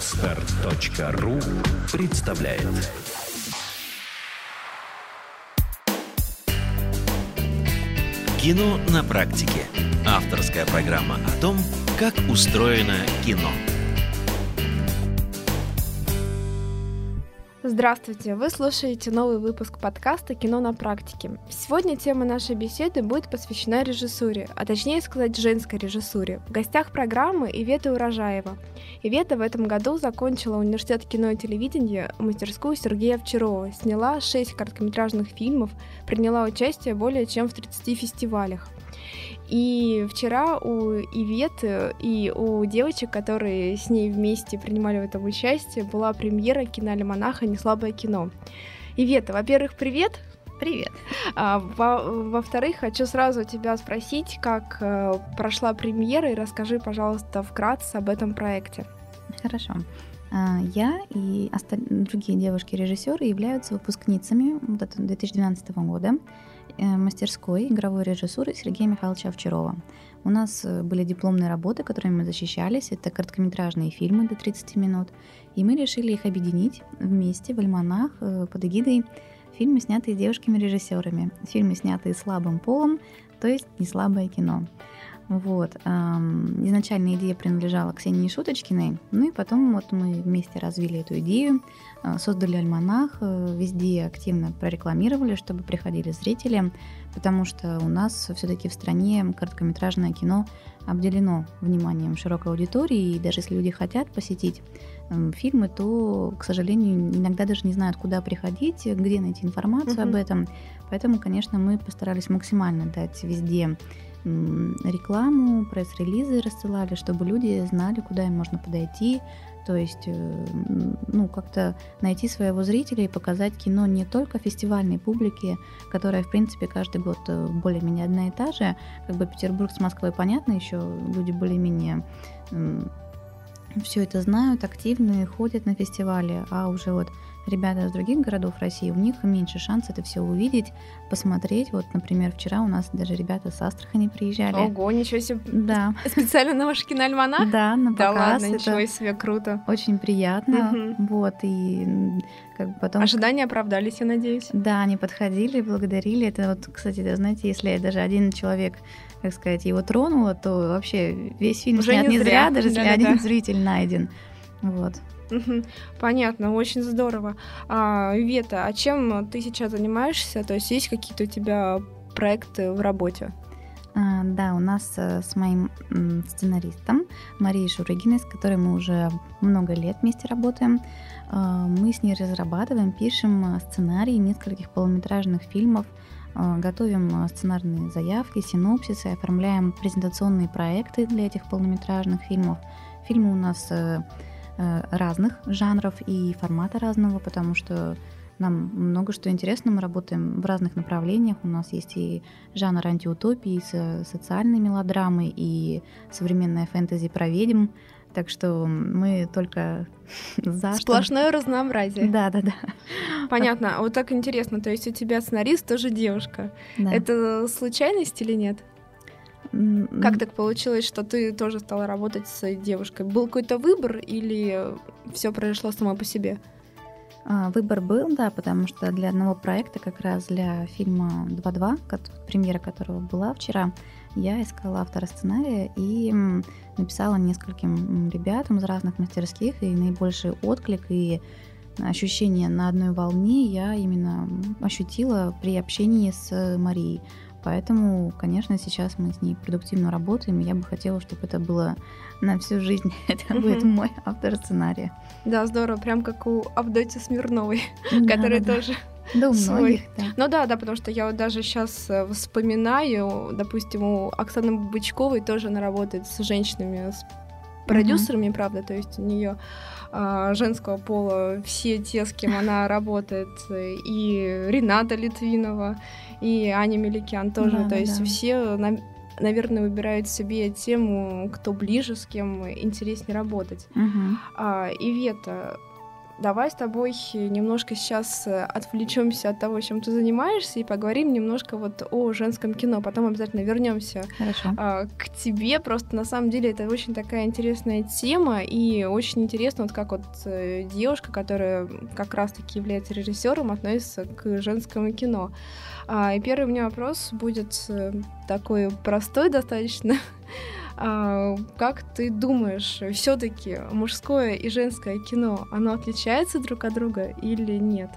Отстар.ру представляет Кино на практике. Авторская программа о том, как устроено кино. Здравствуйте! Вы слушаете новый выпуск подкаста «Кино на практике». Сегодня тема нашей беседы будет посвящена режиссуре, а точнее сказать женской режиссуре. В гостях программы Ивета Урожаева. Ивета в этом году закончила университет кино и телевидения, мастерскую Сергея Овчарова, сняла 6 короткометражных фильмов, приняла участие более чем в 30 фестивалях. И вчера у Иветы и у девочек, которые с ней вместе принимали в этом участие, была премьера киноальманаха «Неслабое кино». Ивета, во-первых, привет! Привет. А, во- во-вторых, хочу сразу тебя спросить, как э, прошла премьера, и расскажи, пожалуйста, вкратце об этом проекте. Хорошо. А, Я и осталь- другие девушки-режиссеры являются выпускницами вот этого 2012 года мастерской игровой режиссуры Сергея Михайловича Овчарова. У нас э, были дипломные работы, которыми мы защищались. Это короткометражные фильмы до 30 минут. И мы решили их объединить вместе в альманах э, под эгидой фильмы, снятые девушками-режиссерами. Фильмы, снятые слабым полом, то есть не слабое кино. Вот. Изначально идея принадлежала Ксении Шуточкиной, ну и потом вот мы вместе развили эту идею, э, создали альманах, э, везде активно прорекламировали, чтобы приходили зрители, потому что у нас все-таки в стране короткометражное кино обделено вниманием широкой аудитории, и даже если люди хотят посетить фильмы, то, к сожалению, иногда даже не знают, куда приходить, где найти информацию об Мгм. этом. Поэтому, конечно, мы постарались максимально дать везде рекламу, пресс-релизы рассылали, чтобы люди знали, куда им можно подойти. То есть, э, ну, как-то найти своего зрителя и показать кино не только фестивальной публике, которая, в принципе, каждый год э, более-менее одна и та же. Как бы Петербург с Москвой, понятно, еще люди более-менее все это знают, активные, ходят на фестивали, а уже вот ребята из других городов России, у них меньше шанс это все увидеть, посмотреть. Вот, например, вчера у нас даже ребята с Астрахани приезжали. Ого, ничего себе! Да, Специально на ваш киноальманах? да, на Да показ. ладно, это ничего себе, круто. очень приятно. Мгм. Вот, и как бы потом... Ожидания оправдались, я надеюсь. Да, они подходили, благодарили. Это вот, кстати, да, знаете, если даже один человек, как сказать, его тронуло, то вообще весь фильм Уже снят не не зря. зря, даже если Да-да-да. один зритель найден. Вот. Понятно, очень здорово. А, Вета, а чем ты сейчас занимаешься? То есть есть какие-то у тебя проекты в работе? А, Да, у нас э, с моим сценаристом Марией Шурыгиной, с которой мы уже много лет вместе работаем, а, мы с ней разрабатываем, пишем э, сценарии нескольких полнометражных фильмов, а, готовим э, сценарные заявки, синопсисы, оформляем презентационные проекты для этих полнометражных фильмов. Фильмы у нас разных жанров и формата разного, потому что нам много что интересно, мы работаем в разных направлениях. У нас есть и жанр антиутопии, с социальной мелодрамы, и современная фэнтези про ведьм. Так что мы только за что- Сплошное разнообразие. Да, да, да. Понятно. А вот так интересно, то есть у тебя сценарист тоже девушка. да. Это случайность или нет? Как так получилось, что ты тоже стала работать с девушкой? Был какой-то выбор или все произошло само по себе? А, Выбор был, да, потому что для одного проекта, как раз для фильма 2.2, кот- премьера которого была вчера, я искала автора сценария и написала нескольким ребятам из разных мастерских, и наибольший отклик и ощущение на одной волне я именно ощутила при общении с Марией. Поэтому, конечно, сейчас мы с ней продуктивно работаем, и я бы хотела, чтобы это было на всю жизнь. Это будет мой автор сценария. Да, здорово, прям как у Авдоти Смирновой, которая тоже Да, у свой. многих, да. Ну да, да, потому что я вот даже сейчас вспоминаю, допустим, у Оксаны Бычковой тоже она работает с женщинами, с продюсерами, правда, то есть у нее женского пола все те, с кем она работает, и Рената Литвинова, и Аня Меликян тоже, Да, то есть да. все, на- наверное, выбирают себе тему, кто ближе, с кем интереснее работать. Мгм. А, Ивета, давай с тобой немножко сейчас э, отвлечемся от того, чем ты занимаешься, и поговорим немножко вот о женском кино. Потом обязательно вернемся а, к тебе. Просто на самом деле это очень такая интересная тема, и очень интересно, вот как вот э, девушка, которая как раз-таки является режиссером, относится к женскому кино. А, и первый у меня вопрос будет э, такой простой достаточно. А, как ты думаешь, все-таки мужское и женское кино, оно отличается друг от друга или нет?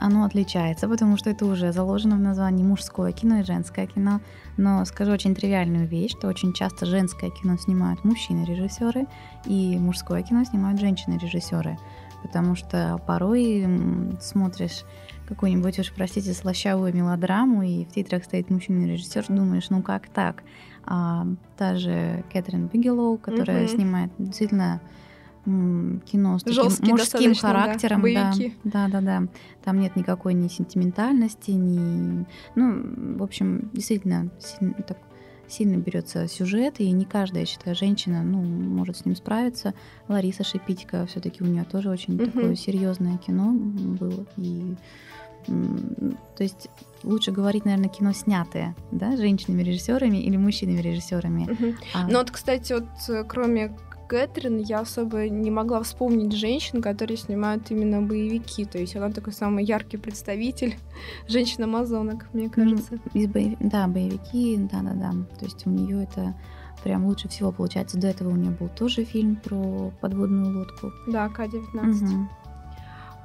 Оно отличается, потому что это уже заложено в названии мужское кино и женское кино. Но скажу очень тривиальную вещь, что очень часто женское кино снимают мужчины-режиссеры, и мужское кино снимают женщины-режиссеры. Потому что порой смотришь какую-нибудь уж, простите, слащавую мелодраму, и в титрах стоит мужчина-режиссер, думаешь, ну как так? А, та же Кэтрин Бигелоу, которая mm-hmm. снимает действительно кино с таким Жесткий мужским характером. Да, да, да, да. Там нет никакой ни сентиментальности, ни... Ну, в общем, действительно, сильно, так, сильно берется сюжет, и не каждая, я считаю, женщина ну, может с ним справиться. Лариса Шипитько, все-таки у нее тоже очень mm-hmm. такое серьезное кино было. И то есть лучше говорить, наверное, кино снятое, да, женщинами режиссерами или мужчинами режиссерами. Угу. А... Ну вот, кстати, вот э, кроме Кэтрин я особо не могла вспомнить женщин, которые снимают именно боевики. То есть она такой самый яркий представитель женщин-амазонок, мне кажется. Из боев... Да, боевики, да-да-да. То есть у нее это прям лучше всего получается. До этого у нее был тоже фильм про подводную лодку. Да, К-19. Угу.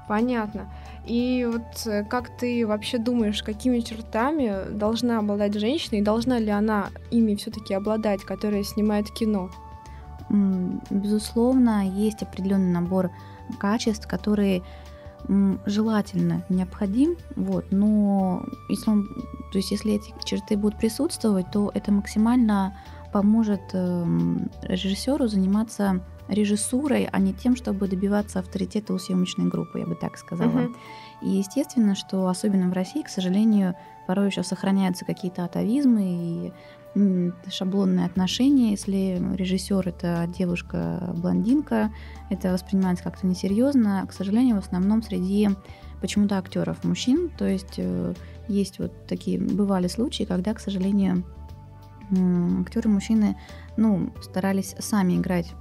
Понятно. И вот э, как ты вообще думаешь, какими чертами должна обладать женщина, и должна ли она ими все-таки обладать, которая снимает кино? Безусловно, есть определенный набор качеств, которые желательно необходим, вот, но если он, то есть если эти черты будут присутствовать, то это максимально поможет э, режиссеру заниматься режиссурой, а не тем, чтобы добиваться авторитета у съемочной группы, я бы так сказала. Uh-huh. И естественно, что особенно в России, к сожалению, порой еще сохраняются какие-то атовизмы и шаблонные отношения. Если режиссер это девушка-блондинка, это воспринимается как-то несерьезно. К сожалению, в основном среди почему-то актеров мужчин. То есть э, есть вот такие бывали случаи, когда, к сожалению, актеры мужчины ну, старались сами играть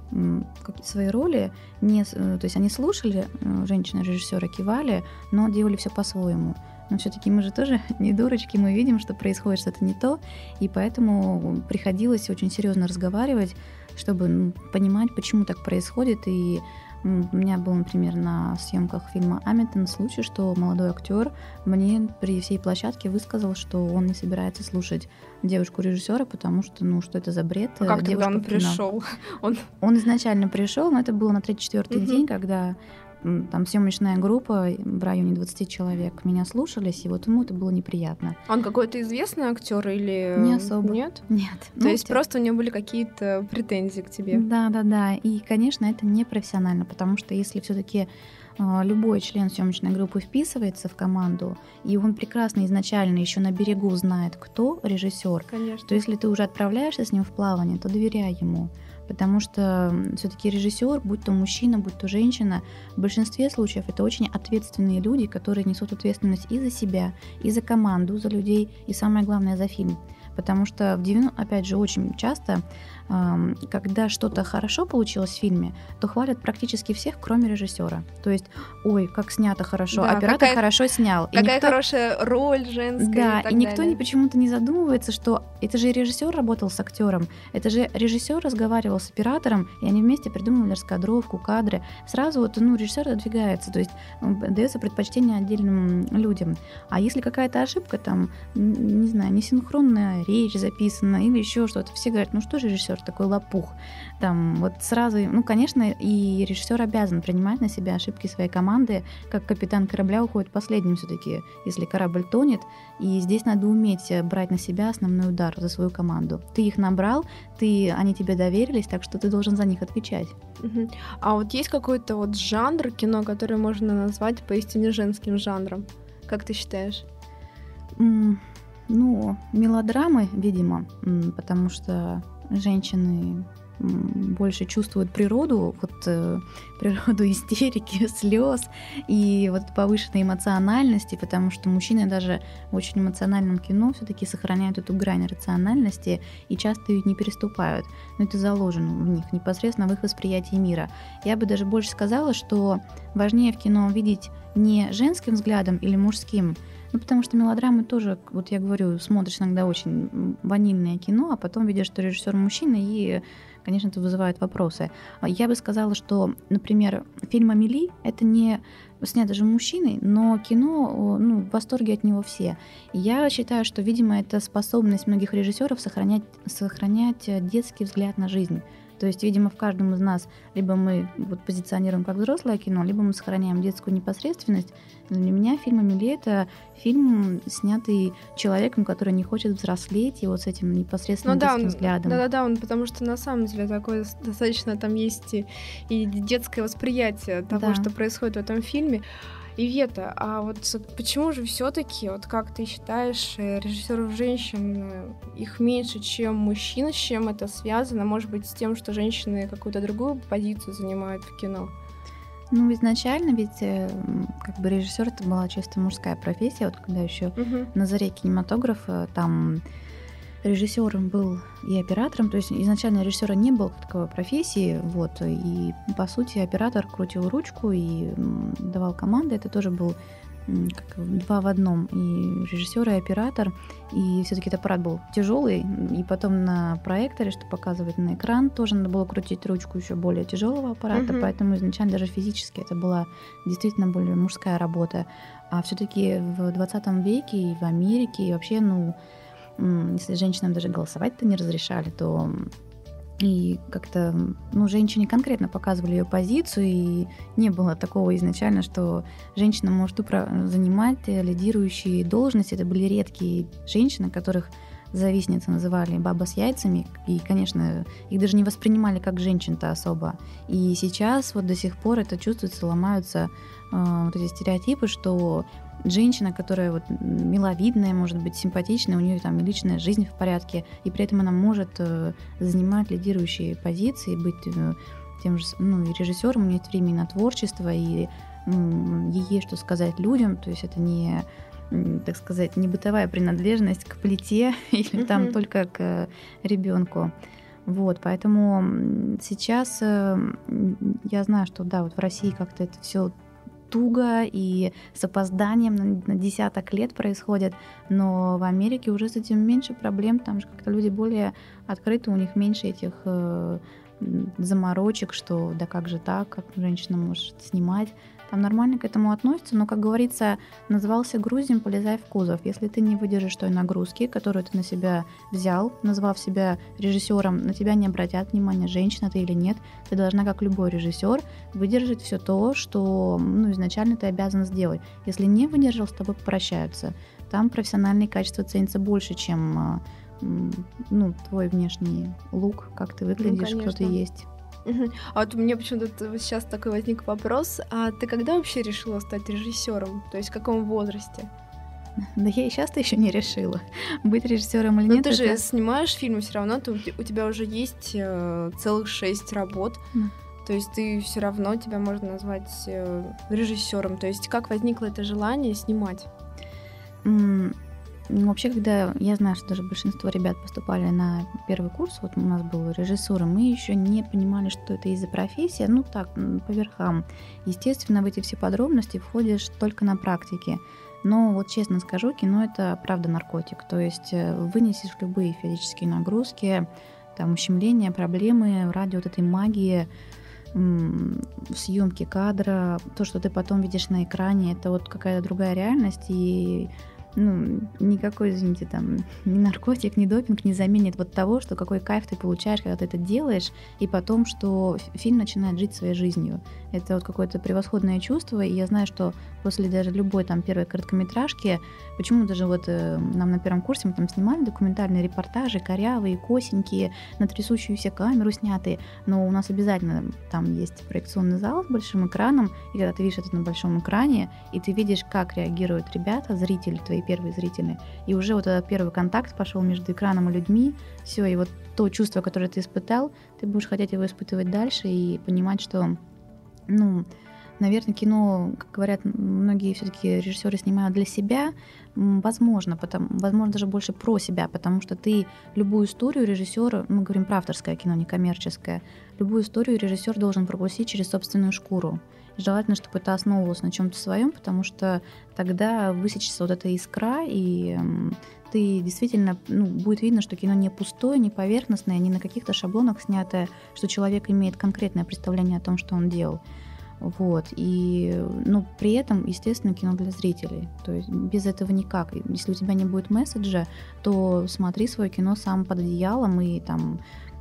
свои роли, не, э, то есть они слушали э, женщины-режиссера, кивали, но делали все по-своему. Но все-таки мы же тоже не дурочки, мы видим, что происходит что-то не то, и поэтому приходилось очень серьезно разговаривать, чтобы ну, понимать, почему так происходит, и у меня был, например, на съемках фильма Амитон случай, что молодой актер мне при всей площадке высказал, что он не собирается слушать девушку режиссера, потому что, ну, что это за бред? А как тогда он пришел? Он... он изначально пришел, но это было на третий-четвертый день, когда там съемочная группа в районе 20 человек меня слушались, и вот ему это было неприятно. Он какой-то известный актер или не особо? Нет. Нет. То ну, есть те... просто у него были какие-то претензии к тебе? Да, да, да. И, конечно, это не профессионально, потому что если все-таки а, любой член съемочной группы вписывается в команду, и он прекрасно изначально еще на берегу знает, кто режиссер, Конечно. то если ты уже отправляешься с ним в плавание, то доверяй ему потому что все-таки режиссер, будь то мужчина, будь то женщина, в большинстве случаев это очень ответственные люди, которые несут ответственность и за себя, и за команду, за людей, и самое главное за фильм. Потому что, в 90, опять же, очень часто когда что-то хорошо получилось в фильме, то хвалят практически всех, кроме режиссера. То есть, ой, как снято хорошо, да, оператор какая, хорошо снял. Какая и никто... хорошая роль женская. Да, и, и никто далее. почему-то не задумывается, что это же режиссер работал с актером, это же режиссер разговаривал с оператором, и они вместе придумывали раскадровку, кадры. Сразу вот, ну, режиссер отдвигается, то есть дается предпочтение отдельным людям. А если какая-то ошибка, там, не знаю, несинхронная речь записана или еще что-то, все говорят, ну что же режиссер такой лопух. Там вот сразу, ну, конечно, и режиссер обязан принимать на себя ошибки своей команды, как капитан корабля уходит последним все-таки, если корабль тонет. И здесь надо уметь брать на себя основной удар за свою команду. Ты их набрал, ты, они тебе доверились, так что ты должен за них отвечать. Угу. А вот есть какой-то вот жанр кино, который можно назвать поистине женским жанром? Как ты считаешь? Ну, мелодрамы, видимо, потому что женщины больше чувствуют природу, вот э, природу истерики, слез и вот повышенной эмоциональности, потому что мужчины даже в очень эмоциональном кино все-таки сохраняют эту грань рациональности и часто ее не переступают. Но это заложено в них непосредственно в их восприятии мира. Я бы даже больше сказала, что важнее в кино видеть не женским взглядом или мужским, ну, потому что мелодрамы тоже, вот я говорю, смотришь иногда очень ванильное кино, а потом видишь, что режиссер мужчина, и, конечно, это вызывает вопросы. Я бы сказала, что, например, фильм «Амели» — это не снято же мужчиной, но кино, ну, в восторге от него все. Я считаю, что, видимо, это способность многих режиссеров сохранять, сохранять детский взгляд на жизнь. То есть, видимо, в каждом из нас либо мы вот позиционируем как взрослое кино, либо мы сохраняем детскую непосредственность. Для меня фильм «Амели» — это фильм, снятый человеком, который не хочет взрослеть, и вот с этим непосредственным ну, да, он, взглядом. Да-да-да, он, потому что на самом деле такое достаточно там есть и, и детское восприятие того, да. что происходит в этом фильме. Ивета, а вот почему же все-таки, вот как ты считаешь, э, режиссеров женщин э, их меньше, чем мужчин, с чем это связано? Может быть, с тем, что женщины какую-то другую позицию занимают в кино? Ну, изначально ведь э, как бы режиссер это была чисто мужская профессия, вот когда еще угу. на заре кинематографа там режиссером был и оператором, то есть изначально режиссера не было таковой профессии, вот, и по сути оператор крутил ручку и давал команды, это тоже был как два в одном, и режиссер, и оператор, и все-таки этот аппарат был тяжелый, и потом на проекторе, что показывать на экран, тоже надо было крутить ручку еще более тяжелого аппарата, mm поэтому изначально даже физически это была действительно более мужская работа, а все-таки в 20 веке и в Америке, и вообще, ну, если женщинам даже голосовать-то не разрешали, то и как-то, ну, женщине конкретно показывали ее позицию, и не было такого изначально, что женщина может занимать лидирующие должности. Это были редкие женщины, которых завистницы называли баба с яйцами, и, конечно, их даже не воспринимали как женщин-то особо. И сейчас вот до сих пор это чувствуется, ломаются э, вот эти стереотипы, что женщина, которая вот миловидная, может быть, симпатичная, у нее там личная жизнь в порядке, и при этом она может э, занимать лидирующие позиции, быть э, тем же, ну, и режиссером, у нее есть время на творчество, и ну, ей есть что сказать людям, то есть это не так сказать, не бытовая принадлежность к плите или там только к ребенку. Вот, поэтому сейчас э, я знаю, что да, вот в России как-то это все туго и с опозданием на, на десяток лет происходит, но в Америке уже с этим меньше проблем, там же как-то люди более открыты, у них меньше этих э, заморочек, что да как же так, как женщина может снимать. Там нормально к этому относятся, но, как говорится, назывался грузин, полезай в кузов. Если ты не выдержишь той нагрузки, которую ты на себя взял, назвав себя режиссером, на тебя не обратят внимания, женщина ты или нет, ты должна, как любой режиссер, выдержать все то, что ну, изначально ты обязан сделать. Если не выдержал, с тобой попрощаются. Там профессиональные качества ценятся больше, чем а, ну, твой внешний лук, как ты выглядишь, ну, кто ты есть. А вот меня почему-то сейчас такой возник вопрос. А ты когда вообще решила стать режиссером? То есть в каком возрасте? Да я и сейчас-то еще не решила, быть режиссером или Но нет. ты это... же снимаешь фильмы, все равно ты, у тебя уже есть э, целых шесть работ. Mm. То есть ты все равно тебя можно назвать э, режиссером. То есть как возникло это желание снимать? Mm ну, вообще, когда я знаю, что даже большинство ребят поступали на первый курс, вот у нас был режиссура, мы еще не понимали, что это из-за профессия, ну так, по верхам. Естественно, в эти все подробности входишь только на практике. Но вот честно скажу, кино это правда наркотик. То есть э, вынесешь любые физические нагрузки, там ущемления, проблемы ради вот этой магии, съемки кадра, то, что ты потом видишь на экране, это вот какая-то другая реальность, и ну, никакой, извините, там, ни наркотик, ни допинг не заменит вот того, что какой кайф ты получаешь, когда ты это делаешь, и потом, что фильм начинает жить своей жизнью. Это вот какое-то превосходное чувство, и я знаю, что после даже любой там первой короткометражки, почему даже вот э, нам на первом курсе мы там снимали документальные репортажи, корявые, косенькие, на трясущуюся камеру снятые, но у нас обязательно там есть проекционный зал с большим экраном, и когда ты видишь это на большом экране, и ты видишь, как реагируют ребята, зрители твои твои первые зрители. И уже вот этот первый контакт пошел между экраном и людьми, все, и вот то чувство, которое ты испытал, ты будешь хотеть его испытывать дальше и понимать, что, ну, наверное, кино, как говорят, многие все-таки режиссеры снимают для себя, возможно, потому, возможно, даже больше про себя, потому что ты любую историю режиссера, мы говорим про авторское кино, не коммерческое, любую историю режиссер должен пропустить через собственную шкуру. Желательно, чтобы это основывалось на чем-то своем, потому что тогда высечется вот эта искра, и ты действительно, ну, будет видно, что кино не пустое, не поверхностное, не на каких-то шаблонах снятое, что человек имеет конкретное представление о том, что он делал. Вот. И, ну, при этом, естественно, кино для зрителей. То есть без этого никак. Если у тебя не будет месседжа, то смотри свое кино сам под одеялом и там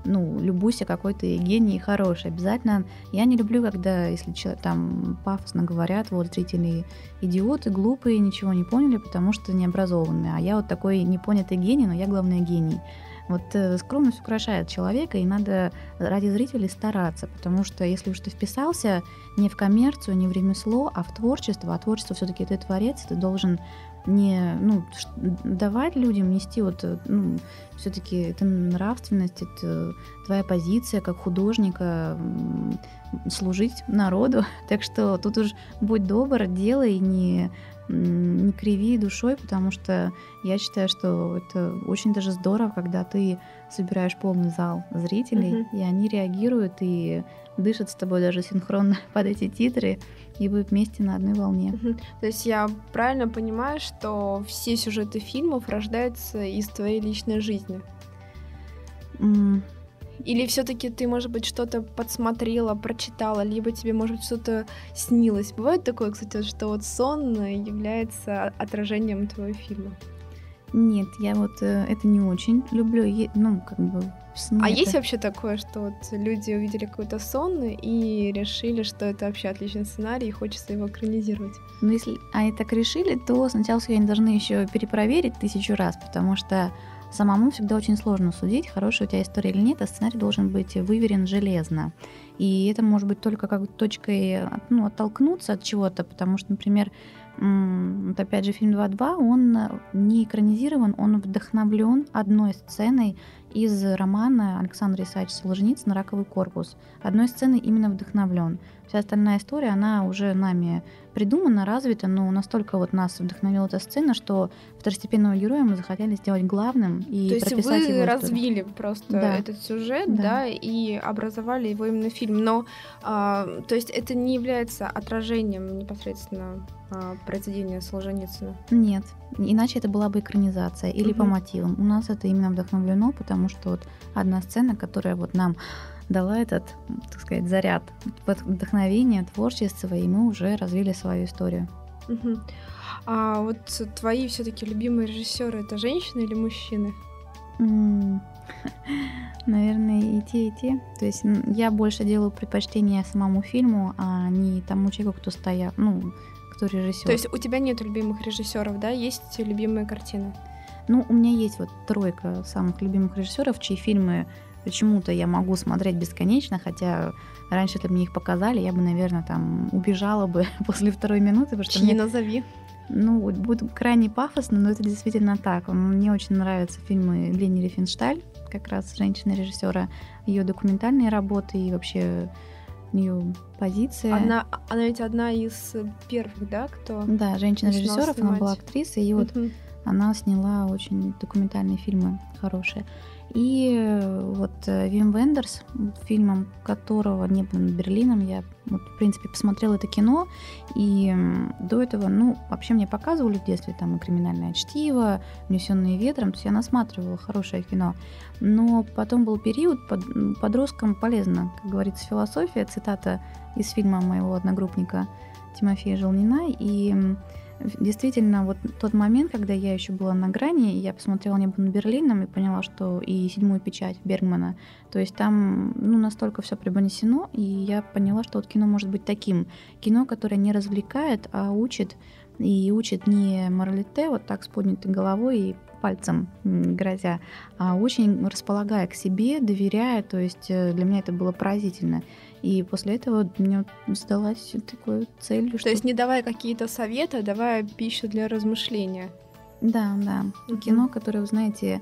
ну, любуйся какой то гений хороший. Обязательно. Я не люблю, когда, если там пафосно говорят, вот зрители идиоты, глупые, ничего не поняли, потому что необразованные. А я вот такой непонятый гений, но я, главное, гений. Вот э, скромность украшает человека, и надо ради зрителей стараться, потому что если уж ты вписался не в коммерцию, не в ремесло, а в творчество, а творчество все-таки ты творец, ты должен не ну, давать людям нести вот э, ну, все-таки это нравственность, это твоя позиция как художника служить народу. Так что тут уж будь добр, делай, не не криви душой, потому что я считаю, что это очень даже здорово, когда ты собираешь полный зал зрителей, uh-huh. и они реагируют и дышат с тобой даже синхронно под эти титры, и вы вместе на одной волне. То есть я правильно понимаю, что все сюжеты фильмов рождаются из твоей личной жизни? Mm. Или все-таки ты, может быть, что-то подсмотрела, прочитала, либо тебе, может быть, что-то снилось. Бывает такое, кстати, что вот сон является отражением твоего фильма? Нет, я вот э, это не очень люблю. Ну, как бы сны. А это... есть вообще такое, что вот люди увидели какой-то сон и решили, что это вообще отличный сценарий и хочется его экранизировать? Ну, если они так решили, то сначала все они должны еще перепроверить тысячу раз, потому что Самому всегда очень сложно судить, хорошая у тебя история или нет, а сценарий должен быть выверен железно. И это может быть только как точкой ну, оттолкнуться от чего-то, потому что, например, вот опять же, фильм 2.2, он не экранизирован, он вдохновлен одной сценой из романа Александра Исаевича Солженицына «Раковый корпус». Одной сценой именно вдохновлен. Вся остальная история, она уже нами придумана, развита, но настолько вот нас вдохновила эта сцена, что второстепенного героя мы захотели сделать главным и То есть прописать вы его развили просто да. этот сюжет, да. да, и образовали его именно фильм. Но, а, то есть это не является отражением непосредственно а, произведения Солженицына? Нет, иначе это была бы экранизация или угу. по мотивам. У нас это именно вдохновлено, потому что вот одна сцена, которая вот нам дала этот, так сказать, заряд вдохновения, творчества, и мы уже развили свою историю. Угу. А вот твои все-таки любимые режиссеры это женщины или мужчины? Наверное, и те, и те. То есть я больше делаю предпочтение самому фильму, а не тому человеку, кто стоят, ну, кто режиссер. То есть у тебя нет любимых режиссеров, да? Есть любимые картины? Ну, у меня есть вот тройка самых любимых режиссеров, чьи фильмы почему-то я могу смотреть бесконечно, хотя раньше, если бы мне их показали, я бы, наверное, там убежала бы после второй минуты. Потому что Чьи мне... назови? Ну, будет крайне пафосно, но это действительно так. Мне очень нравятся фильмы Лени Рифеншталь, как раз женщина-режиссера, ее документальные работы и вообще ее позиция. Она, она ведь одна из первых, да, кто? Да, женщина-режиссеров, она была актрисой, и вот uh-huh. она сняла очень документальные фильмы хорошие. И э, вот э, Вим Вендерс, фильмом которого не было над Берлином, я, вот, в принципе, посмотрела это кино, и до этого, ну, вообще мне показывали в детстве там и «Криминальное чтиво», «Унесенные ветром», то есть я насматривала хорошее кино. Но потом был период, под, подросткам полезно, как говорится, философия, цитата из фильма моего одногруппника Тимофея Желнина, и Действительно, вот тот момент, когда я еще была на грани, я посмотрела «Небо над Берлином» и поняла, что и «Седьмую печать» Бергмана, то есть там ну, настолько все преподнесено, и я поняла, что вот кино может быть таким. Кино, которое не развлекает, а учит, и учит не моралите, вот так с поднятой головой и пальцем грозя, а очень располагая к себе, доверяя, то есть э, для меня это было поразительно. И после этого мне сдалась такой целью. То что... есть не давая какие-то советы, а давая пищу для размышления. Да, да. Мгм. Кино, которое, вы знаете,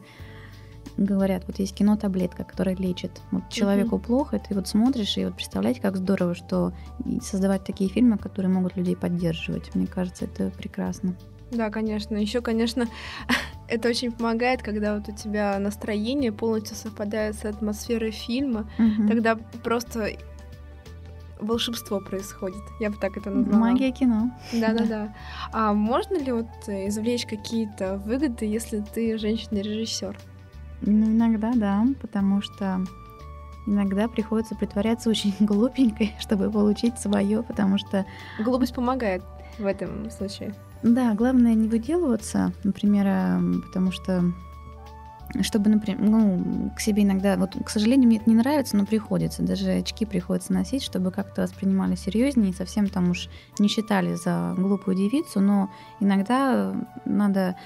говорят, вот есть кино таблетка, которая лечит. Вот человеку плохо, и ты вот смотришь, и вот представляете, как здорово, что создавать такие фильмы, которые могут людей поддерживать. Мне кажется, это прекрасно. Да, конечно. Еще, конечно, это очень помогает, когда вот у тебя настроение полностью совпадает с атмосферой фильма. Мгм. Тогда просто волшебство происходит. Я бы так это назвала. Магия кино. Да-да-да. А можно ли вот э, извлечь какие-то выгоды, если ты женщина-режиссер? Ну, иногда да, потому что иногда приходится притворяться очень глупенькой, чтобы получить свое, потому что Глупость помогает в этом случае. Да, главное не выделываться, например, эм, потому что чтобы, например, ну, к себе иногда, вот, к сожалению, мне это не нравится, но приходится, даже очки приходится носить, чтобы как-то воспринимали серьезнее, совсем там уж не считали за глупую девицу, но иногда надо,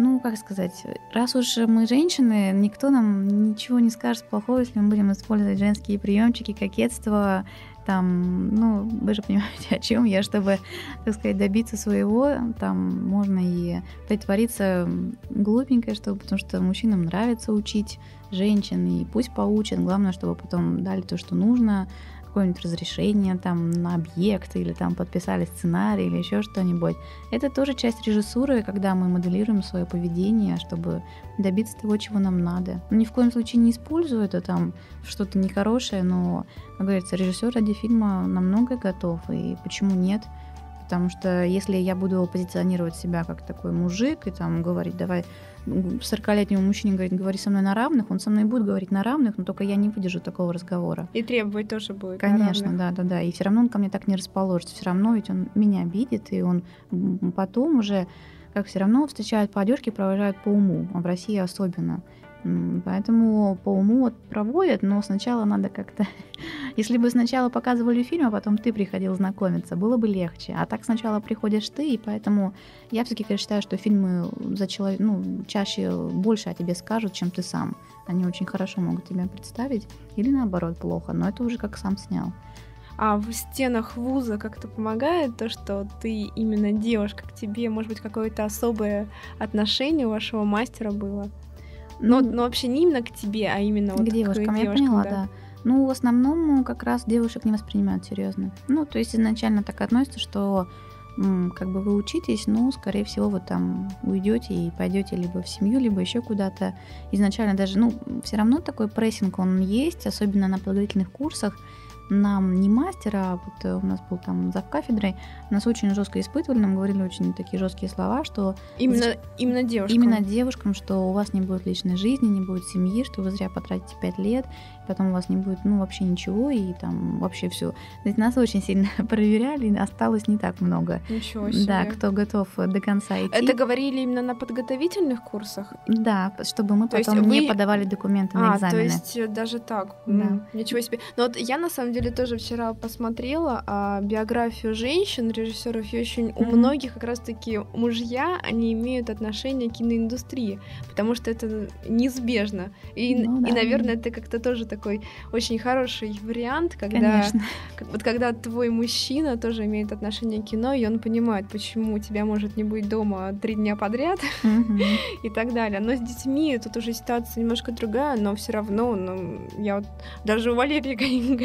ну, как сказать, раз уж мы женщины, никто нам ничего не скажет плохого, если мы будем использовать женские приемчики, кокетство, там, ну, вы же понимаете, о чем я, чтобы, так сказать, добиться своего, там можно и притвориться глупенькой, чтобы, потому что мужчинам нравится учить женщин, и пусть поучат, главное, чтобы потом дали то, что нужно, какое-нибудь разрешение там на объект, или там подписали сценарий, или еще что-нибудь. Это тоже часть режиссуры, когда мы моделируем свое поведение, чтобы добиться того, чего нам надо. Ну, ни в коем случае не использую это там что-то нехорошее, но, как говорится, режиссер ради фильма на многое готов, и почему нет? Потому что если я буду позиционировать себя как такой мужик и там говорить, давай 40-летнему мужчине говорить, говори со мной на равных, он со мной будет говорить на равных, но только я не выдержу такого разговора. И требовать тоже будет. Конечно, да, да, да. И все равно он ко мне так не расположится. Все равно ведь он меня обидит, и он потом уже, как все равно, встречают по одежке, провожают по уму, а в России особенно. Поэтому по уму вот проводят, но сначала надо как-то... Если бы сначала показывали фильм, а потом ты приходил знакомиться, было бы легче. А так сначала приходишь ты, и поэтому я все-таки считаю, что фильмы за человек, ну, чаще больше о тебе скажут, чем ты сам. Они очень хорошо могут тебя представить, или наоборот плохо, но это уже как сам снял. А в стенах вуза как-то помогает то, что ты именно девушка, к тебе, может быть, какое-то особое отношение у вашего мастера было? Но, но вообще не именно к тебе, а именно вот к девушкам, я девушкам, поняла, да. Ну, в основном как раз девушек не воспринимают серьезно. Ну, то есть изначально так относятся, что как бы вы учитесь, но, скорее всего, вы там уйдете и пойдете либо в семью, либо еще куда-то. Изначально даже, ну, все равно такой прессинг, он есть, особенно на подготовительных курсах. Нам не мастера, а вот э, у нас был там зав кафедрой, нас очень жестко испытывали, нам говорили очень такие жесткие слова, что Именно, именно девушкам. Именно девушкам, что у вас не будет личной жизни, не будет семьи, что вы зря потратите 5 лет, потом у вас не будет, ну, вообще ничего, и там вообще все. Нас очень сильно проверяли, и осталось не так много. Ничего себе. Да, кто готов до конца идти. Это говорили именно на подготовительных курсах? Да, чтобы мы То потом не вы- подавали документы на А, экзамены. то есть э, даже так. Да. Ничего себе. Но вот я на самом деле тоже вчера посмотрела а, биографию женщин, режиссеров, и очень у Мгм. многих как раз-таки мужья, они имеют отношение к киноиндустрии, потому что это неизбежно. И, Ну и да. наверное, это как-то тоже такой очень хороший вариант, когда Конечно. вот когда твой мужчина тоже имеет отношение к кино, и он понимает, почему у тебя может не быть дома три дня подряд, и так далее. Но с детьми тут уже ситуация немножко другая, но все равно, ну, я вот даже у Валерии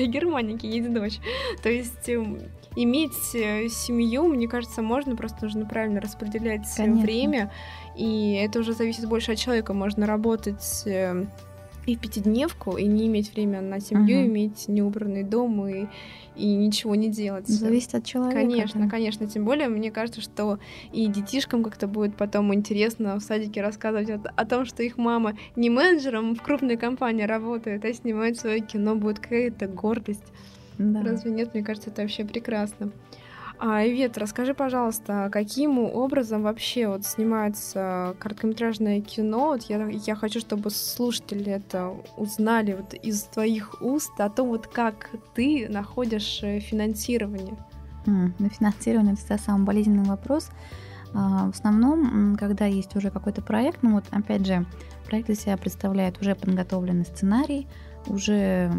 Германики есть дочь. То есть эм, иметь э, семью, мне кажется, можно, просто нужно правильно распределять э, Конечно. время, и это уже зависит больше от человека. Можно работать э, и пятидневку, и не иметь время на семью, Мгм. иметь неубранный дом и, и ничего не делать. Зависит от человека. Конечно, да. конечно. Тем более, мне кажется, что и детишкам как-то будет потом интересно в садике рассказывать о, о том, что их мама не менеджером в крупной компании работает, а снимает свое кино, будет какая-то гордость. Да. Разве нет? Мне кажется, это вообще прекрасно. А, Ивет, расскажи, пожалуйста, каким образом вообще вот снимается короткометражное кино? Вот я, я хочу, чтобы слушатели это узнали вот из твоих уст о том, вот как ты находишь э, финансирование. М, На финансирование это всегда самый болезненный вопрос. А, В основном, когда есть уже какой-то проект, ну вот опять же, проект из себя представляет уже подготовленный сценарий, уже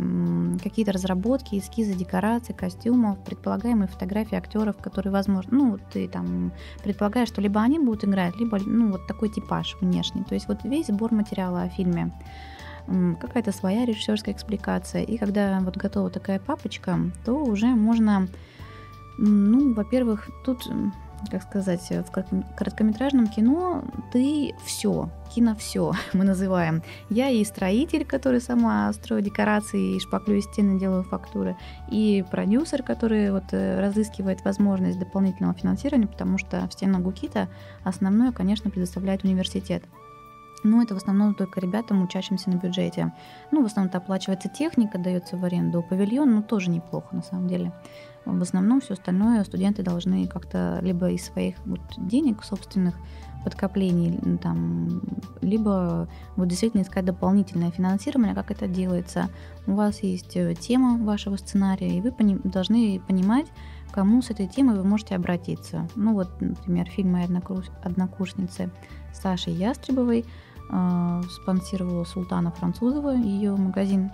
какие-то разработки, эскизы декораций, костюмов, предполагаемые фотографии актеров, которые, возможно, ну, ты там предполагаешь, что либо они будут играть, либо, ну, вот такой типаж внешний. То есть вот весь сбор материала о фильме какая-то своя режиссерская экспликация. И когда вот готова такая папочка, то уже можно, ну, во-первых, тут как сказать, в короткометражном кино ты все, кино все мы называем. Я и строитель, который сама строю декорации и шпаклю стены, делаю фактуры, и продюсер, который вот э, разыскивает возможность дополнительного финансирования, потому что в стенах Гукита основное, конечно, предоставляет университет. Но это в основном только ребятам, учащимся на бюджете. Ну, в основном-то оплачивается техника, дается в аренду. Павильон, ну, тоже неплохо на самом деле. В основном все остальное студенты должны как-то либо из своих вот денег собственных подкоплений, там, либо вот действительно искать дополнительное финансирование, как это делается. У вас есть э, тема вашего сценария, и вы пони- должны понимать, кому с этой темой вы можете обратиться. Ну вот, например, фильм моей однокурсницы Саши Ястребовой – спонсировала Султана Французова, ее магазин,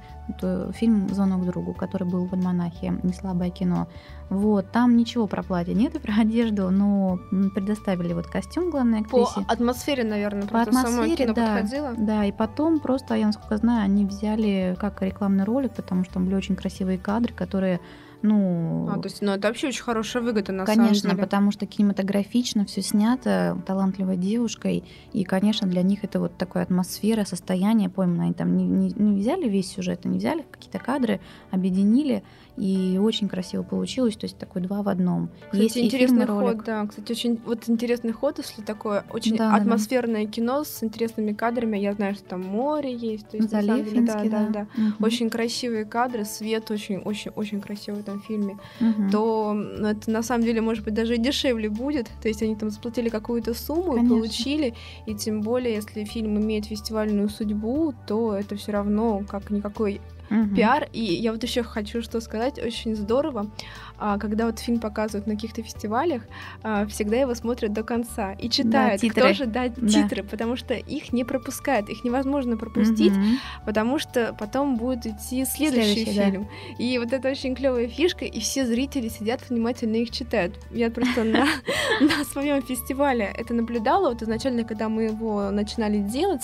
фильм «Звонок другу», который был в альманахе «Неслабое кино». Вот, там ничего про платье нет и про одежду, но предоставили вот костюм главной актрисе. По атмосфере, наверное, по атмосфере, кино да, подходило. Да, и потом просто, я насколько знаю, они взяли как рекламный ролик, потому что там были очень красивые кадры, которые ну, а, то есть, ну, это вообще очень хорошая выгода, на конечно, самом деле. потому что кинематографично все снято талантливой девушкой, и, конечно, для них это вот такая атмосфера, состояние поймано. Они там не, не, не взяли весь сюжет, они взяли какие-то кадры, объединили, и очень красиво получилось, то есть такой два в одном. Кстати, Есть интересный ход, ролик. да, кстати, очень вот интересный ход, если такое очень да, атмосферное да. кино с интересными кадрами, я знаю, что там море есть, то есть Залив деле, да, да, да, Угу. очень красивые кадры, свет очень, очень, очень красивый в этом фильме, угу. то ну, это на самом деле может быть даже и дешевле будет, то есть они там заплатили какую-то сумму Конечно. и получили, и тем более, если фильм имеет фестивальную судьбу, то это все равно как никакой угу. пиар. И я вот еще хочу что сказать, очень здорово, а, когда вот фильм показывают на каких-то фестивалях, а, всегда его смотрят до конца и читают, да, кто же да, титры, да. потому что их не пропускают, их невозможно пропустить, угу. потому что потом будет идти следующий, следующий фильм. Да. И вот это очень клевая фишка, и все зрители сидят внимательно их читают. Я просто на, на своем фестивале это наблюдала. Вот изначально, когда мы его начинали делать,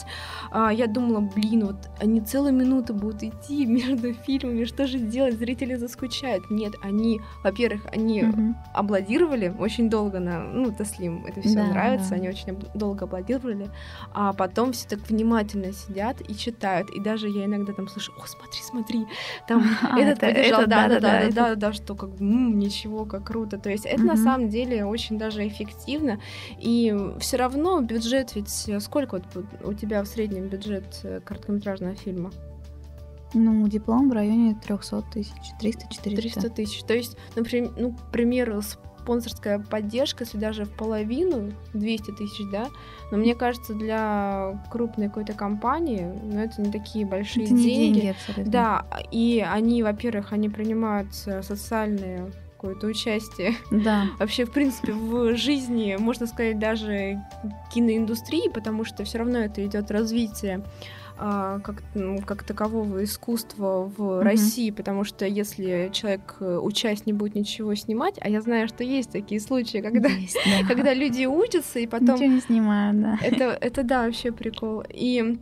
а, я думала, блин, вот они целую минуту будут идти между фильмами, что же делать, зрители заскучают. Нет, они, во-первых, они угу. аплодировали очень долго на, ну, Таслим. Это все да, нравится, да. они очень долго аплодировали, а потом все так внимательно сидят и читают, и даже я иногда там слышу, о, смотри, смотри, там а, этот побежал, да, да, да, да, да, что как, ничего, как круто, то есть это на самом деле очень даже эффективно, и все равно бюджет ведь, сколько вот у тебя в среднем бюджет э, короткометражного фильма? Ну, диплом в районе 300 тысяч, 300-400. 300 тысяч. То есть, например, ну, к примеру, спонсорская поддержка, если даже в половину, 200 тысяч, да, но мне кажется, для крупной какой-то компании, ну, это не такие большие это деньги. Не деньги абсолютно. Да, и они, во-первых, они принимают социальные какое-то участие. Да. Вообще, в принципе, в жизни, можно сказать, даже киноиндустрии, потому что все равно это идет развитие как, ну, как такового искусства в mm-hmm. России, потому что если человек, э, учась, не будет ничего снимать, а я знаю, что есть такие случаи, когда, есть, да. когда люди учатся и потом... Ничего не снимают, да. Это, это да, вообще прикол. И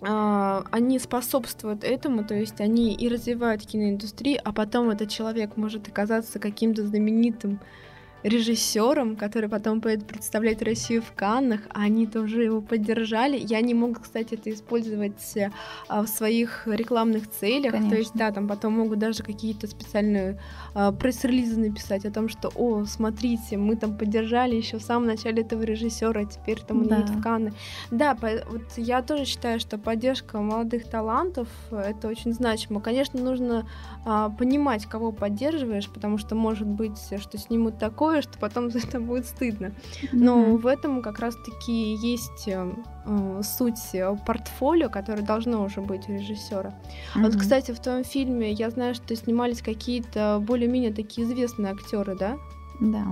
а, они способствуют этому, то есть они и развивают киноиндустрию, а потом этот человек может оказаться каким-то знаменитым режиссером, который потом поедет представлять Россию в Каннах, они тоже его поддержали. Я не могут, кстати, это использовать а, в своих рекламных целях. Конечно. То есть, да, там потом могут даже какие-то специальные а, пресс-релизы написать о том, что, о, смотрите, мы там поддержали еще в самом начале этого режиссера, а теперь там он да. едет в Канны. Да, по, вот я тоже считаю, что поддержка молодых талантов это очень значимо. Конечно, нужно а, понимать, кого поддерживаешь, потому что может быть, что снимут такое такое, что потом за это будет стыдно. Но mm-hmm. в этом как раз-таки есть э, э суть э, портфолио, которое должно уже быть у режиссера. Mm-hmm. Вот, кстати, в том фильме я знаю, что снимались какие-то более-менее такие известные актеры, да? Да.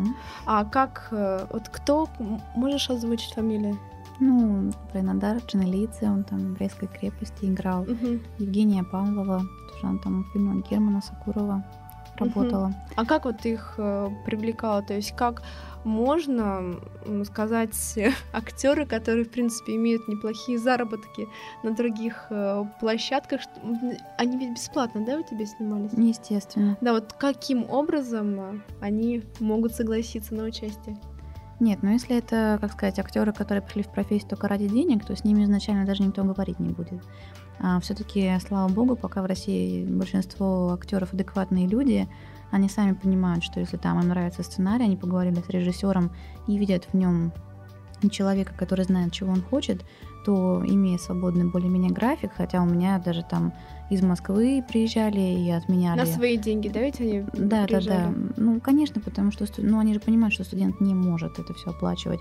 А как, э, вот кто, можешь озвучить фамилию? Ну, например, Надар Ченелице, он там в Брестской крепости играл. Мгм. Евгения Павлова, тоже она там в фильме Германа Сакурова работала. А как вот их э, привлекало? То есть как можно сказать актеры, которые, в принципе, имеют неплохие заработки на других э, площадках, что- они ведь бесплатно, да, у тебя снимались? Естественно. Да, вот каким образом э, они могут согласиться на участие? Нет, но если это, как сказать, актеры, которые пришли в профессию только ради денег, то с ними изначально даже никто говорить не будет. А все-таки, слава богу, пока в России большинство актеров адекватные люди, они сами понимают, что если там им нравится сценарий, они поговорили с режиссером и видят в нем человека, который знает, чего он хочет, то имея свободный более-менее график, хотя у меня даже там из Москвы приезжали и отменяли. На свои деньги, да, ведь они Да, да, приезжали? да. Ну, конечно, потому что ну, они же понимают, что студент не может это все оплачивать.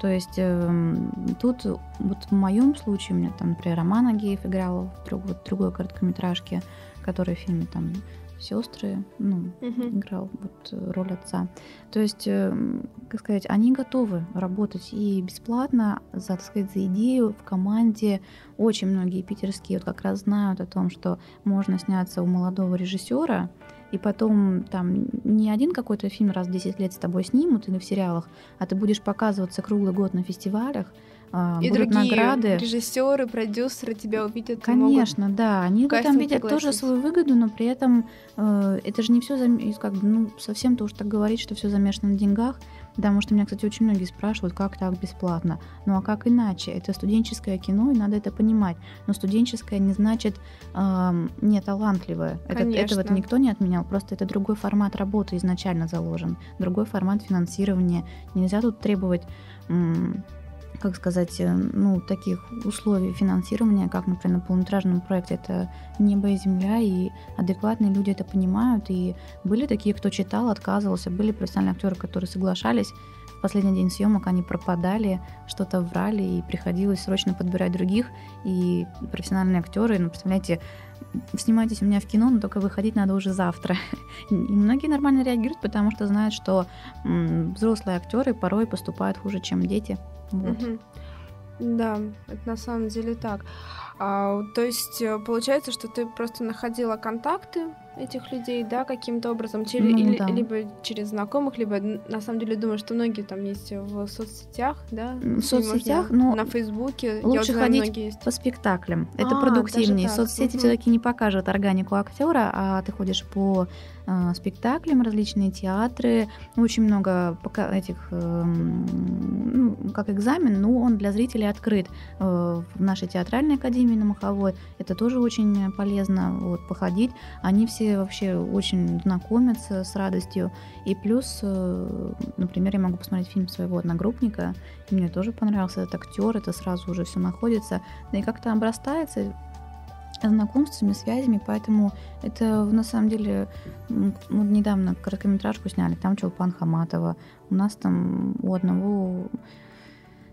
То есть эм, тут вот в моем случае у меня там, например, Роман Агеев играл в друг- вот другой короткометражке, который в фильме там сестры, ну, Мгм. играл вот э, роль отца. То есть, эм, как сказать, они готовы работать и бесплатно, за, так сказать, за идею в команде. Очень многие питерские вот как раз знают о том, что можно сняться у молодого режиссера, и потом там не один какой-то фильм раз в 10 лет с тобой снимут или в сериалах, а ты будешь показываться круглый год на фестивалях, а, И будут другие награды. режиссеры, продюсеры тебя увидят. и могут- Конечно, да, они в этом видят тоже свою выгоду, но при этом э, это же не все, как бы, ну, совсем то уж так говорить, что все замешано на деньгах, потому что меня, кстати, очень многие спрашивают, как так бесплатно. Ну а как иначе? Это студенческое кино, и надо это понимать. Но студенческое не значит эм, не талантливое. Это, этого Конечно. никто не отменял, просто это другой формат работы изначально заложен, другой формат финансирования. Нельзя тут требовать м, как сказать, э, ну, таких условий финансирования, как, например, на полнометражном проекте, это небо и земля, и адекватные люди это понимают, и были такие, кто читал, отказывался, были профессиональные актеры, которые соглашались, в последний день съемок они пропадали, что-то врали, и приходилось срочно подбирать других, и профессиональные актеры, ну, представляете, снимайтесь у меня в кино, но только выходить надо уже завтра. И многие нормально реагируют, потому что знают, что взрослые актеры порой поступают хуже, чем дети. Вот. Да, это на самом деле так. А, то есть э, получается, что ты просто находила контакты этих людей, да, каким-то образом, через, Ну, или- да. либо через знакомых, либо на самом деле думаю, что многие там есть в соцсетях, да, в соцсетях, можно- но на Фейсбуке, лучше знаю, ходить есть. По спектаклям. Это А, продуктивнее. Соцсети Мгм. все-таки не покажут органику актера, а ты ходишь по э, спектаклям, различные театры. Очень много пока этих, эм, ну, как экзамен, но он для зрителей открыт. Э, в нашей театральной академии на Маховой это тоже очень полезно вот, походить. Они все вообще очень знакомятся с радостью. И плюс, э, например, я могу посмотреть фильм своего одногруппника, мне тоже понравился этот актер, это сразу уже все находится, да и как-то обрастается знакомствами, связями, поэтому это на самом деле вот недавно короткометражку сняли, там Чулпан Хаматова, у нас там у одного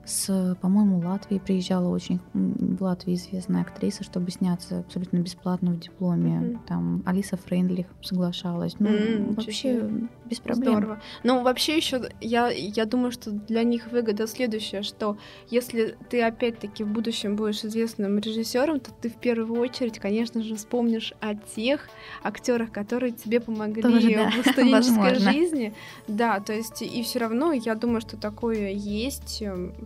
с, по-моему, Латвии приезжала очень в Латвии известная актриса, чтобы сняться абсолютно бесплатно в дипломе. Мгм. Там Алиса Фрейндлих соглашалась. Ну, ничего вообще себе. без проблем. Здорово. Но вообще еще я, я думаю, что для них выгода следующая, что если ты опять-таки в будущем будешь известным режиссером, то ты в первую очередь, конечно же, вспомнишь о тех актерах, которые тебе помогли Тоже, да, в студенческой жизни. Да, то есть и все равно я думаю, что такое есть.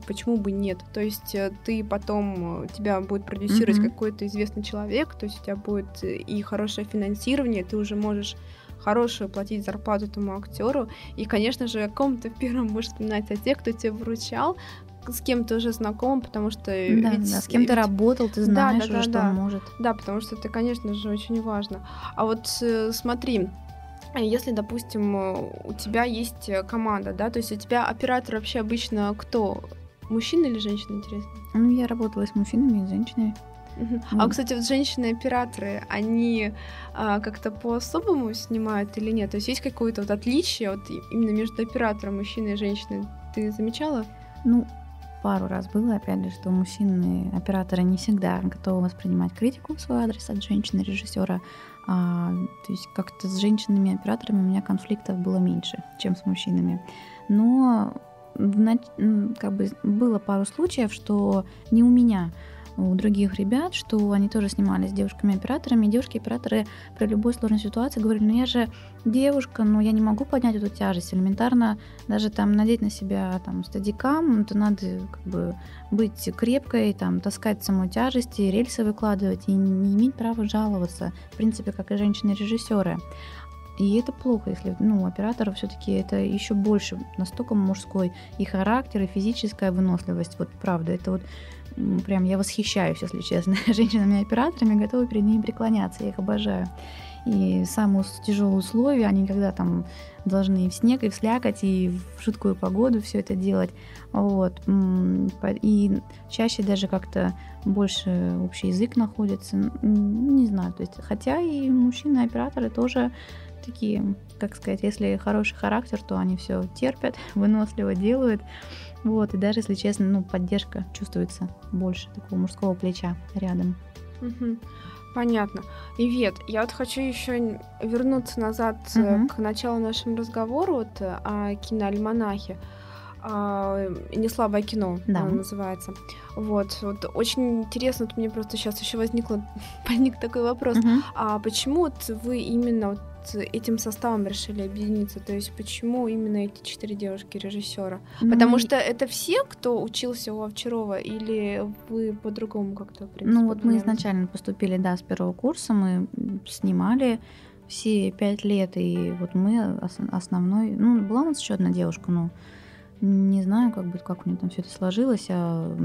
Почему бы нет? То есть э, ты потом э, тебя будет продюсировать Мгм. какой-то известный человек, то есть у тебя будет э, и хорошее финансирование, ты уже можешь хорошую платить зарплату этому актеру. И, конечно же, о ком ты в первом будешь вспоминать о тех, кто тебе вручал, с кем ты уже знаком, потому что Да, ведь- да, с кем ты ведь- работал, ты Да, знаешь да, уже, да, что да. он может. Да, потому что это, конечно же, очень важно. А вот смотри, а если, допустим, у тебя есть команда, да, то есть у тебя оператор вообще обычно кто? Мужчина или женщина, интересно? Ну, я работала с мужчинами, и с женщинами. Мгм. А, кстати, вот женщины-операторы, они а, как-то по-особому снимают или нет? То есть есть какое-то вот отличие вот именно между оператором мужчиной и женщиной? Ты замечала? Ну, пару раз было, опять же, что мужчины, операторы не всегда готовы воспринимать критику в свой адрес от женщины-режиссера. А, то есть как-то с женщинами-операторами у меня конфликтов было меньше, чем с мужчинами. Но как бы было пару случаев, что не у меня, у других ребят, что они тоже снимались с девушками-операторами. Девушки-операторы при любой сложной ситуации говорили, ну я же девушка, но я не могу поднять эту тяжесть. Элементарно даже там надеть на себя там стадикам, то надо как бы быть крепкой, там таскать саму тяжесть, и рельсы выкладывать, и не иметь права жаловаться, в принципе, как и женщины-режиссеры. И это плохо, если ну, у оператора все-таки это еще больше настолько мужской и характер, и физическая выносливость. Вот правда, это вот прям я восхищаюсь, если честно, женщинами-операторами, готовы перед ними преклоняться, я их обожаю. И самые тяжелые условия, они когда там должны и в снег, и в слякоть, и в жуткую погоду все это делать. Вот. И чаще даже как-то больше общий язык находится. Не знаю, то есть, хотя и мужчины-операторы тоже такие, как сказать, если хороший характер, то они все терпят, выносливо делают. Вот, и даже, если честно, ну, поддержка чувствуется больше такого мужского плеча рядом. Угу. Понятно. Ивет, я вот хочу еще вернуться назад угу. к началу нашего разговора вот, о киноальманахе. А, не слабое кино да. называется. Вот, вот очень интересно, вот мне просто сейчас еще возникло возник такой вопрос, угу. а почему вот вы именно вот этим составом решили объединиться? То есть почему именно эти четыре девушки режиссера? Ну, Потому что это все, кто учился у Овчарова, или вы по-другому как-то? Ну вот мы изначально поступили, да, с первого курса, мы снимали все пять лет, и вот мы основной, ну была у нас еще одна девушка, но не знаю, как бы, как у нее там все это сложилось, а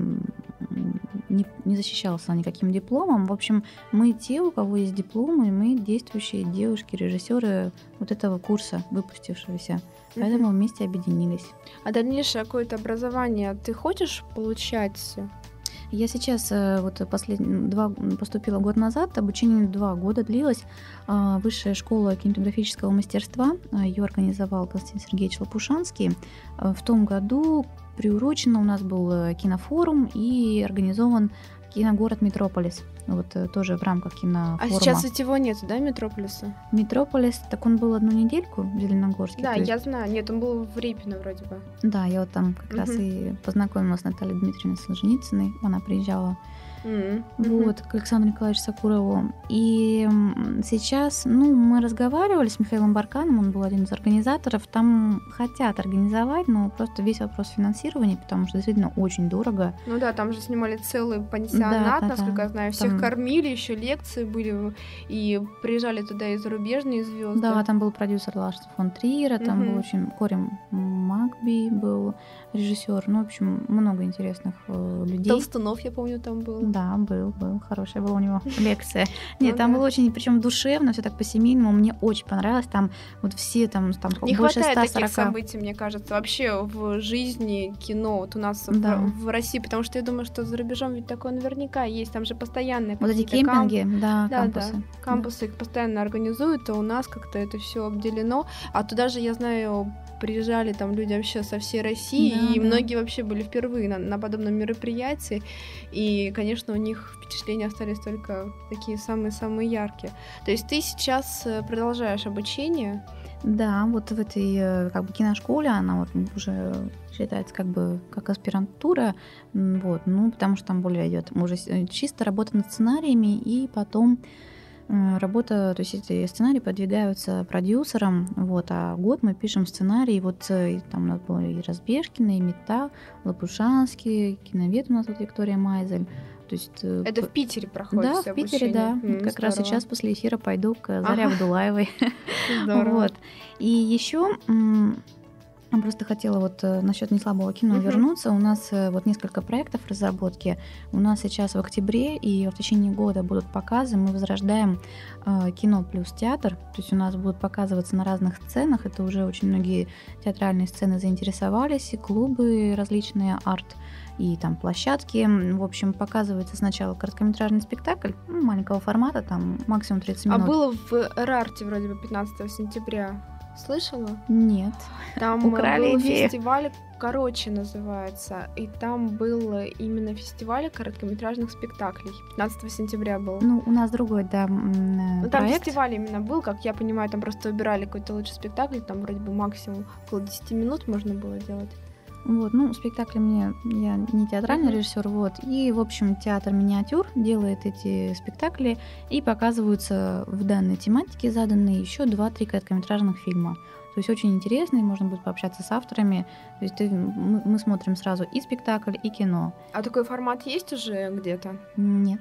не, не защищался никаким дипломом. В общем, мы те, у кого есть дипломы, мы действующие девушки, режиссеры вот этого курса, выпустившегося. Поэтому вместе объединились. А дальнейшее какое-то образование ты хочешь получать? Я сейчас э, вот последний, два, поступила год назад, обучение два года длилось. А, высшая школа кинематографического мастерства, а, ее организовал Константин Сергеевич Лопушанский. А, в том году приурочено у нас был э, кинофорум и организован киногород Метрополис. Вот э, тоже в рамках кинофорума. А сейчас его нет, да, Метрополиса? Метрополис, так он был одну недельку в Зеленогорске. Да, есть... я знаю. Нет, он был в Репино вроде бы. Да, я вот там как угу. раз и познакомилась с Натальей Дмитриевной Солженицыной. Она приезжала Mm-hmm. Вот, к Александру Николаевичу Сакурову. И сейчас, ну, мы разговаривали с Михаилом Барканом, он был один из организаторов. Там хотят организовать, но просто весь вопрос финансирования, потому что действительно очень дорого. Ну да, там же снимали целый пансионат, да, насколько да, я знаю. Всех там... кормили, еще лекции были, и приезжали туда и зарубежные звезды. Да, там был продюсер Ларс фон Триера, там mm-hmm. был очень Корем Макби был режиссер. Ну, в общем, много интересных э, людей. Толстунов, я помню, там был. Да, был, был. Хорошая была у него лекция. Нет, там было очень, причем душевно, все так по-семейному. Мне очень понравилось. Там вот все там, там Не больше хватает 140... таких событий, мне кажется, вообще в жизни кино вот у нас да. в, в России, потому что я думаю, что за рубежом ведь такое наверняка есть. Там же постоянные Вот эти кемпинги, камп... да, да, кампусы. Да. Кампусы да. их постоянно организуют, а у нас как-то это все обделено. А туда же, я знаю, приезжали там люди вообще со всей России, да, и да. многие вообще были впервые на, на подобном мероприятии, и, конечно, у них впечатления остались только такие самые-самые яркие. То есть ты сейчас э, продолжаешь обучение? Да, вот в этой э, как бы киношколе она вот уже считается как бы как аспирантура, вот, ну потому что там более идет уже э, чисто работа над сценариями и потом Работа, то есть эти сценарии подвигаются продюсером, вот, а год мы пишем сценарий, вот э, там у нас было и Разбежкина, и Мета, Лопушанский, киновед у нас вот Виктория Майзель. То есть, э, Это в Питере проходит Да, в Питере, да. Mm, как здорово. раз сейчас после эфира пойду к Заре ага. Абдулаевой. Вот. И еще Просто хотела вот э, насчет неслабого кино uh-huh. вернуться. У нас э, вот несколько проектов разработки. У нас сейчас в октябре и в течение года будут показы. Мы возрождаем э, кино плюс театр. То есть у нас будут показываться на разных сценах. Это уже очень многие театральные сцены заинтересовались, и клубы различные, арт и там площадки. В общем, показывается сначала короткометражный спектакль ну, маленького формата, там максимум 30 а минут. А было в Рарте вроде бы 15 сентября Слышала? Нет. Там Украли был идею. фестиваль «Короче» называется, и там был именно фестиваль короткометражных спектаклей. 15 сентября был. Ну, у нас другой, да, Ну, там фестиваль именно был, как я понимаю, там просто выбирали какой-то лучший спектакль, там вроде бы максимум около 10 минут можно было делать. Вот, ну, спектакли мне, я не театральный режиссер, вот. И, в общем, театр миниатюр делает эти спектакли и показываются в данной тематике заданные еще два-три короткометражных фильма. То есть очень интересно, и можно будет пообщаться с авторами. То есть ты, мы, мы смотрим сразу и спектакль, и кино. А такой формат есть уже где-то? Нет.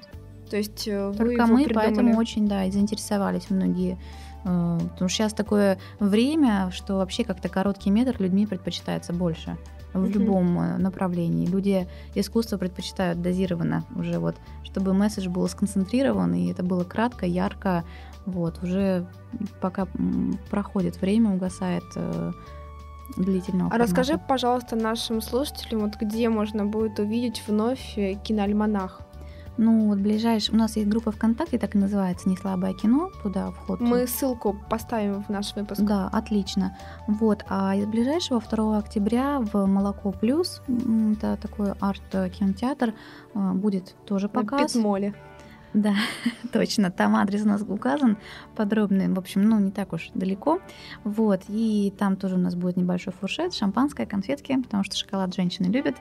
То есть э, вы Только мы, придумали? поэтому очень, да, и заинтересовались многие. э, Потому что сейчас такое время, что вообще как-то короткий метр людьми предпочитается больше в любом э, направлении. Люди искусство предпочитают дозированно уже вот, чтобы месседж был сконцентрирован, и это было кратко, ярко, вот, уже пока проходит время, угасает э, длительного А расскажи, формата. пожалуйста, нашим слушателям, вот где можно будет увидеть вновь э, киноальманах. Ну, вот ближайший... У нас есть группа ВКонтакте, так и называется «Не слабое кино», туда вход Мы ссылку поставим в наш выпуск. Да, отлично. Вот, а из ближайшего 2 октября в Молоко Плюс, это такой арт-кинотеатр, э, будет тоже На показ. Питмоле. Да, точно, там адрес у нас указан подробный, в общем, ну, не так уж далеко. Вот, и там тоже у нас будет небольшой фуршет, шампанское, конфетки, потому что шоколад женщины любят.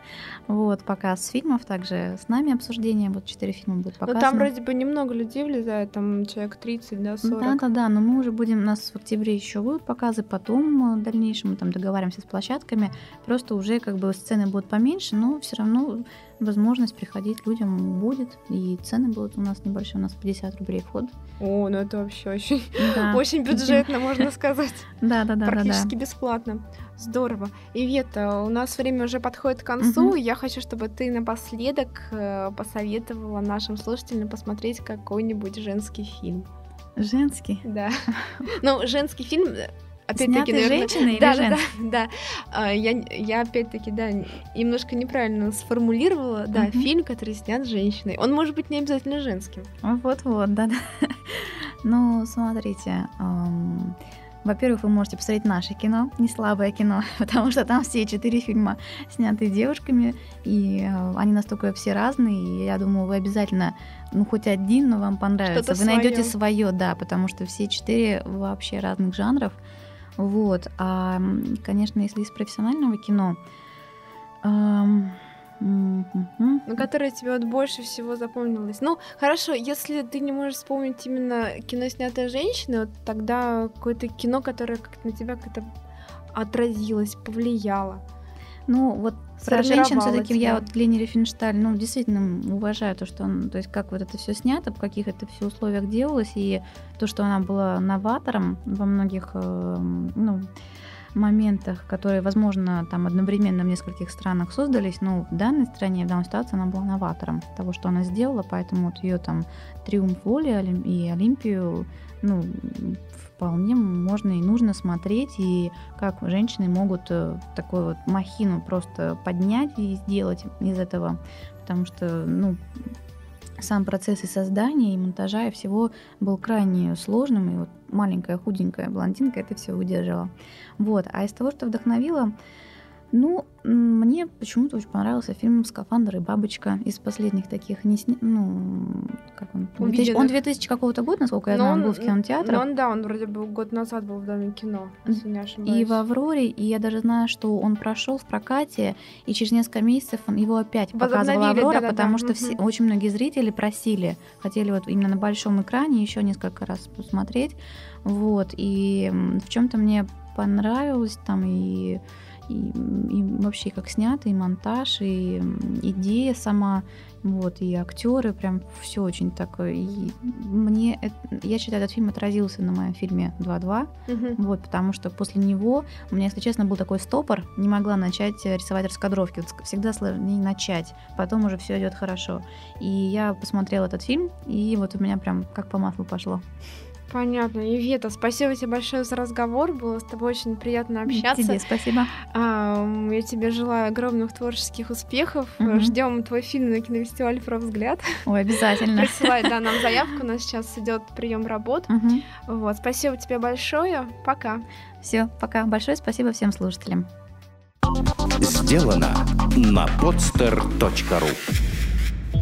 Вот, показ фильмов, также с нами обсуждение, вот четыре фильма будут Но показаны. Ну, там вроде бы немного людей влезает, там человек 30, да, 40. Да, да, да, но мы уже будем, у нас в октябре еще будут показы, потом э, в дальнейшем мы там договариваемся с площадками, просто уже как бы сцены будут поменьше, но все равно возможность приходить людям будет, и цены будут у нас небольшие, у нас 50 рублей вход. О, ну это вообще очень, Да. очень бюджетно, можно сказать. Да, да, да, да, да. Практически бесплатно. Здорово. Ивета, у нас время уже подходит к концу. Я хочу, чтобы ты напоследок э, посоветовала нашим слушателям посмотреть какой-нибудь женский фильм. Женский. Да. Ну, женский фильм, э, опять-таки, наверное... женщиной Да, или да, да, да. А, Я, я опять-таки, да, немножко неправильно сформулировала. Да, Мгм. фильм, который снят женщиной. Он может быть не обязательно женским. Вот-вот, да, да. Ну, смотрите, во-первых, вы можете посмотреть наше кино, не слабое кино, потому что там все четыре фильма сняты девушками, и э, они настолько все разные, и я думаю, вы обязательно, ну, хоть один, но вам понравится. Что-то Вы найдете свое, да, потому что все четыре вообще разных жанров. Вот. А, конечно, если из профессионального кино, м, Ну, которое тебе вот больше всего запомнилось. Ну, хорошо, если ты не можешь вспомнить именно кино, снятое женщиной, вот тогда какое-то кино, которое как-то на тебя как-то отразилось, повлияло. Ну, вот про женщин все-таки я вот Лени Рифеншталь, ну, действительно уважаю то, что он, то есть как вот это все снято, в каких это все условиях делалось, и то, что она была новатором во многих, э, ну, моментах, которые, возможно, там одновременно в нескольких странах создались, но в данной стране, в данной ситуации она была новатором того, что она сделала, поэтому вот ее там триумф воли и Олимпию, ну, вполне можно и нужно смотреть, и как женщины могут э, такую вот махину просто поднять и сделать из этого, потому что, ну, сам процесс и создания, и монтажа, и всего был крайне сложным, и вот маленькая худенькая блондинка это все выдержала. Вот. А из того, что вдохновило, ну, мне почему-то очень понравился фильм «Скафандр и бабочка» из последних таких, не сня- ну, как он, 2000, он Увиденных. 2000 какого-то года, насколько я Но знаю, он он- был в кинотеатрах. Ну, он, да, он вроде бы год назад был в Доме кино, если не ошибаюсь. И в Авроре, и я даже знаю, что он прошел в прокате, и через несколько месяцев он его опять Возобновили, Аврора, да-да-да, потому что мгм. все, очень многие зрители просили, хотели вот именно на большом экране еще несколько раз посмотреть. Вот, и в чем-то мне понравилось там и, и, и вообще как снято, и монтаж, и идея сама, вот, и актеры, прям все очень такое. И мне, это- я считаю, этот фильм отразился на моем фильме 2.2. Мгм. Вот, потому что после него у меня, если честно, был такой стопор, не могла начать э, рисовать раскадровки. Вот всегда сложнее начать, потом уже все идет хорошо. И я посмотрела этот фильм, и вот у меня прям как по маслу пошло. Понятно. Ивета, спасибо тебе большое за разговор. Было с тобой очень приятно общаться. Тебе спасибо. А, я тебе желаю огромных творческих успехов. Мгм. Ждем твой фильм на кинофестивале про взгляд. Ой, обязательно. Присылай да, нам заявку. У нас сейчас идет прием работ. Мгм. Вот, спасибо тебе большое. Пока. Все, пока. Большое спасибо всем слушателям. Сделано на podster.ru